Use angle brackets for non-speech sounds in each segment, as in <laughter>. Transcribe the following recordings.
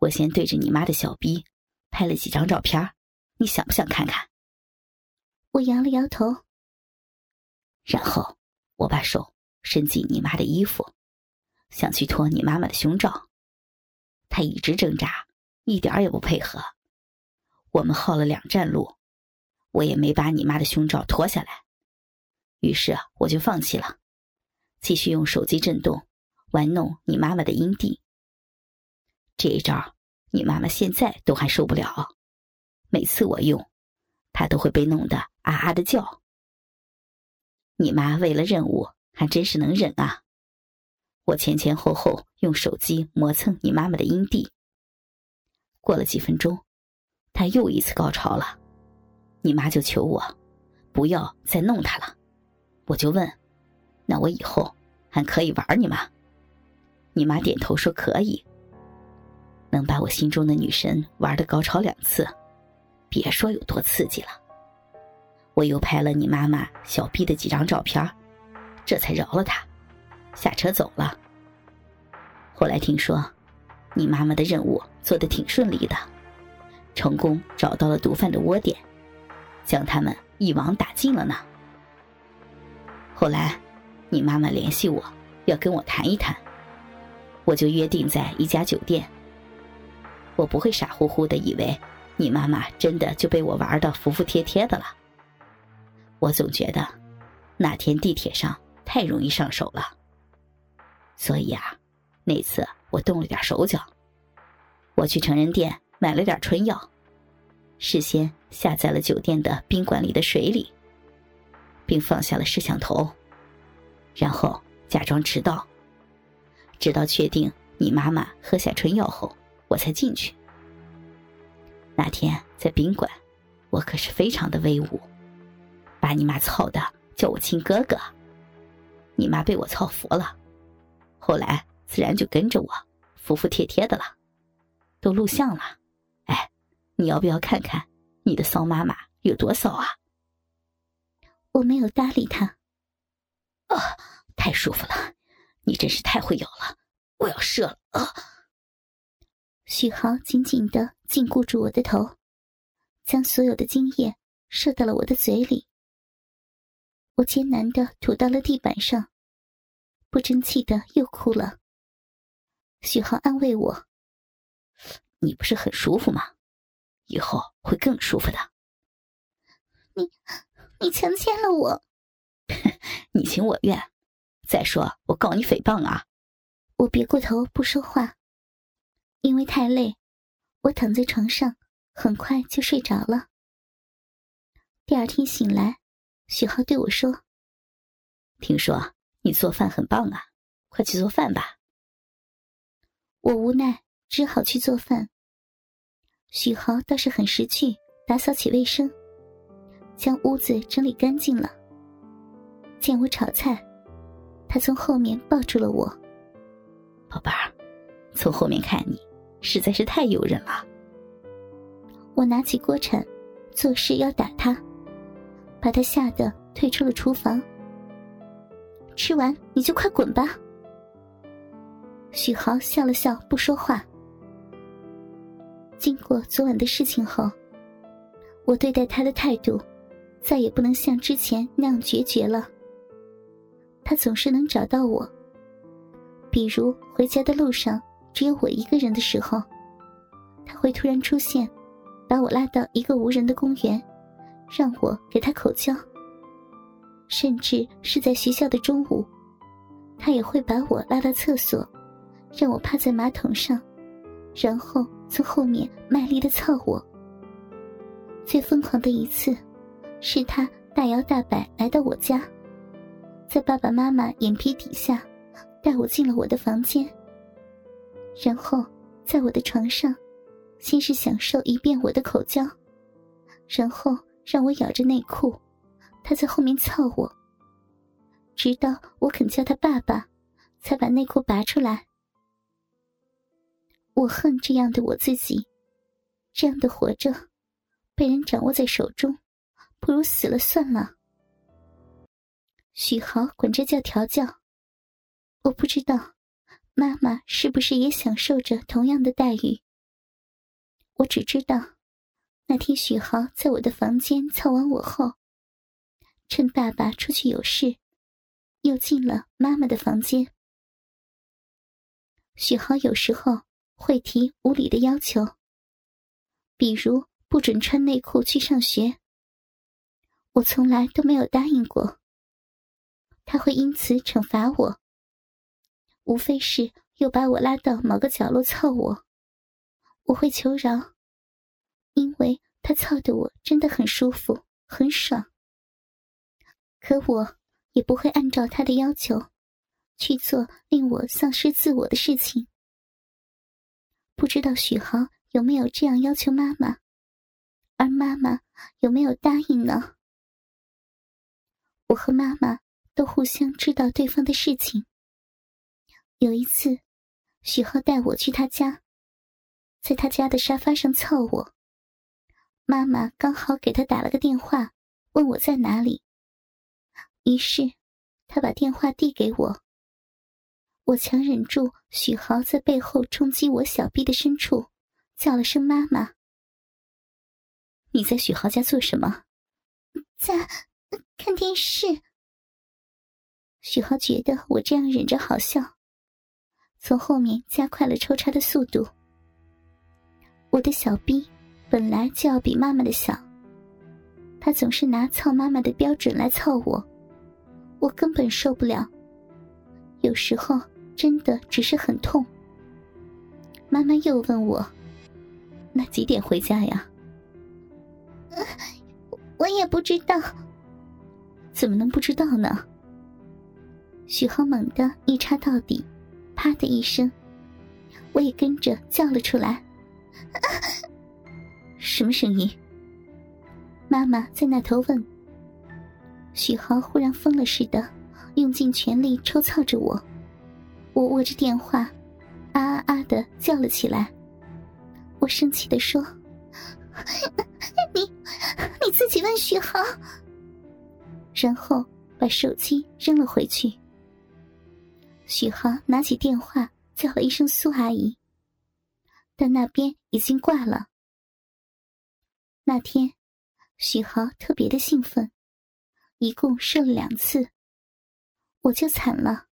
我先对着你妈的小逼拍了几张照片，你想不想看看？我摇了摇头。然后我把手伸进你妈的衣服，想去脱你妈妈的胸罩，她一直挣扎，一点也不配合。我们耗了两站路，我也没把你妈的胸罩脱下来。于是我就放弃了，继续用手机震动玩弄你妈妈的阴蒂。这一招，你妈妈现在都还受不了。每次我用，她都会被弄得啊啊的叫。你妈为了任务还真是能忍啊！我前前后后用手机磨蹭你妈妈的阴蒂。过了几分钟，她又一次高潮了，你妈就求我不要再弄她了。我就问：“那我以后还可以玩你吗？”你妈点头说：“可以。”能把我心中的女神玩的高潮两次，别说有多刺激了。我又拍了你妈妈小臂的几张照片，这才饶了她，下车走了。后来听说，你妈妈的任务做的挺顺利的，成功找到了毒贩的窝点，将他们一网打尽了呢。后来，你妈妈联系我，要跟我谈一谈，我就约定在一家酒店。我不会傻乎乎的以为，你妈妈真的就被我玩的服服帖帖的了。我总觉得，那天地铁上太容易上手了，所以啊，那次我动了点手脚，我去成人店买了点春药，事先下在了酒店的宾馆里的水里。并放下了摄像头，然后假装迟到，直到确定你妈妈喝下春药后，我才进去。那天在宾馆，我可是非常的威武，把你妈操的叫我亲哥哥。你妈被我操服了，后来自然就跟着我，服服帖帖的了，都录像了。哎，你要不要看看你的骚妈妈有多骚啊？我没有搭理他。啊，太舒服了，你真是太会咬了，我要射了啊！许豪紧紧的禁锢住我的头，将所有的精液射到了我的嘴里。我艰难的吐到了地板上，不争气的又哭了。许豪安慰我：“你不是很舒服吗？以后会更舒服的。”你。你强奸了我，你情我愿。再说，我告你诽谤啊！我别过头不说话，因为太累，我躺在床上，很快就睡着了。第二天醒来，许浩对我说：“听说你做饭很棒啊，快去做饭吧。”我无奈，只好去做饭。许豪倒是很识趣，打扫起卫生。将屋子整理干净了。见我炒菜，他从后面抱住了我。宝贝儿，从后面看你实在是太诱人了。我拿起锅铲，做事要打他，把他吓得退出了厨房。吃完你就快滚吧。许豪笑了笑，不说话。经过昨晚的事情后，我对待他的态度。再也不能像之前那样决绝了。他总是能找到我，比如回家的路上只有我一个人的时候，他会突然出现，把我拉到一个无人的公园，让我给他口交。甚至是在学校的中午，他也会把我拉到厕所，让我趴在马桶上，然后从后面卖力的操我。最疯狂的一次。是他大摇大摆来到我家，在爸爸妈妈眼皮底下，带我进了我的房间。然后在我的床上，先是享受一遍我的口交，然后让我咬着内裤，他在后面操我，直到我肯叫他爸爸，才把内裤拔出来。我恨这样的我自己，这样的活着，被人掌握在手中。不如死了算了。许豪管这叫调教，我不知道，妈妈是不是也享受着同样的待遇？我只知道，那天许豪在我的房间操完我后，趁爸爸出去有事，又进了妈妈的房间。许豪有时候会提无理的要求，比如不准穿内裤去上学。我从来都没有答应过。他会因此惩罚我，无非是又把我拉到某个角落操我。我会求饶，因为他操的我真的很舒服，很爽。可我也不会按照他的要求去做令我丧失自我的事情。不知道许豪有没有这样要求妈妈，而妈妈有没有答应呢？我和妈妈都互相知道对方的事情。有一次，许浩带我去他家，在他家的沙发上凑我。妈妈刚好给他打了个电话，问我在哪里。于是，他把电话递给我。我强忍住许豪在背后冲击我小臂的深处，叫了声“妈妈”。你在许豪家做什么？在。看电视，许豪觉得我这样忍着好笑，从后面加快了抽插的速度。我的小臂本来就要比妈妈的小，他总是拿操妈妈的标准来操我，我根本受不了。有时候真的只是很痛。妈妈又问我：“那几点回家呀？” <laughs> 我也不知道。怎么能不知道呢？许浩猛地一插到底，啪的一声，我也跟着叫了出来。<laughs> 什么声音？妈妈在那头问。许豪忽然疯了似的，用尽全力抽操着我。我握着电话，啊啊啊的叫了起来。我生气的说：“你你自己问许豪。”然后把手机扔了回去。许豪拿起电话叫了一声“苏阿姨”，但那边已经挂了。那天，许豪特别的兴奋，一共射了两次，我就惨了。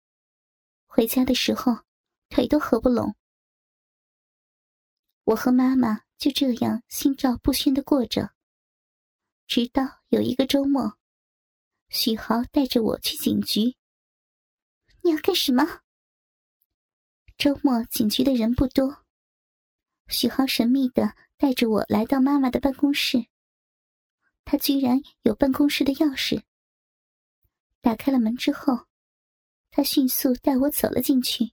回家的时候，腿都合不拢。我和妈妈就这样心照不宣的过着，直到有一个周末。许豪带着我去警局。你要干什么？周末警局的人不多。许浩神秘的带着我来到妈妈的办公室。他居然有办公室的钥匙。打开了门之后，他迅速带我走了进去。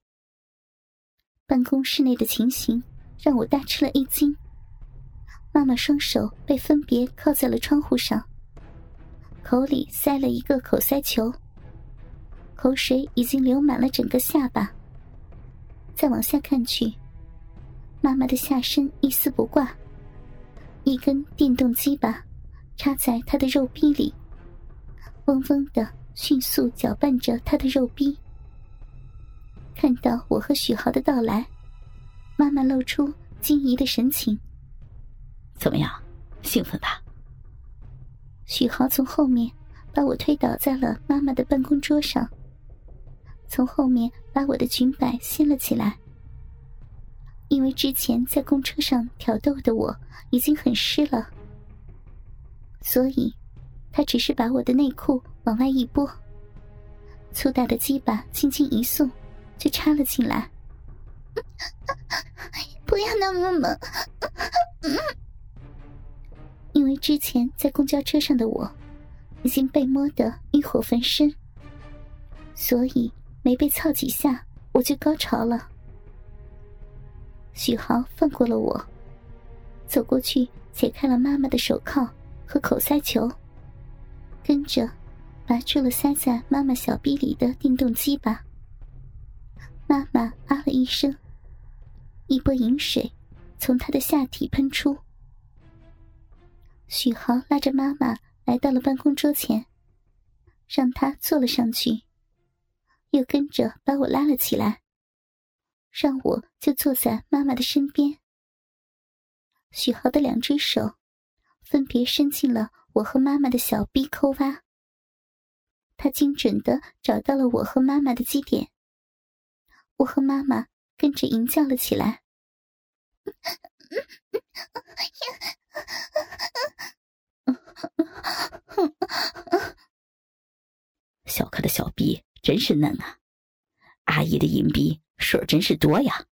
办公室内的情形让我大吃了一惊。妈妈双手被分别靠在了窗户上。口里塞了一个口塞球，口水已经流满了整个下巴。再往下看去，妈妈的下身一丝不挂，一根电动鸡巴插在她的肉壁里，嗡嗡的迅速搅拌着她的肉壁。看到我和许豪的到来，妈妈露出惊疑的神情。怎么样，兴奋吧？许豪从后面把我推倒在了妈妈的办公桌上，从后面把我的裙摆掀了起来。因为之前在公车上挑逗的我已经很湿了，所以他只是把我的内裤往外一拨，粗大的鸡巴轻轻一送，就插了进来。<laughs> 不要那么猛！因为之前在公交车上的我，已经被摸得欲火焚身，所以没被操几下我就高潮了。许豪放过了我，走过去解开了妈妈的手铐和口塞球，跟着拔出了塞在妈妈小臂里的电动鸡巴。妈妈啊了一声，一波淫水从她的下体喷出。许豪拉着妈妈来到了办公桌前，让她坐了上去，又跟着把我拉了起来，让我就坐在妈妈的身边。许豪的两只手分别伸进了我和妈妈的小臂抠挖，他精准的找到了我和妈妈的基点。我和妈妈跟着吟叫了起来。<laughs> 小可的小臂真是嫩啊！阿姨的银币水真是多呀。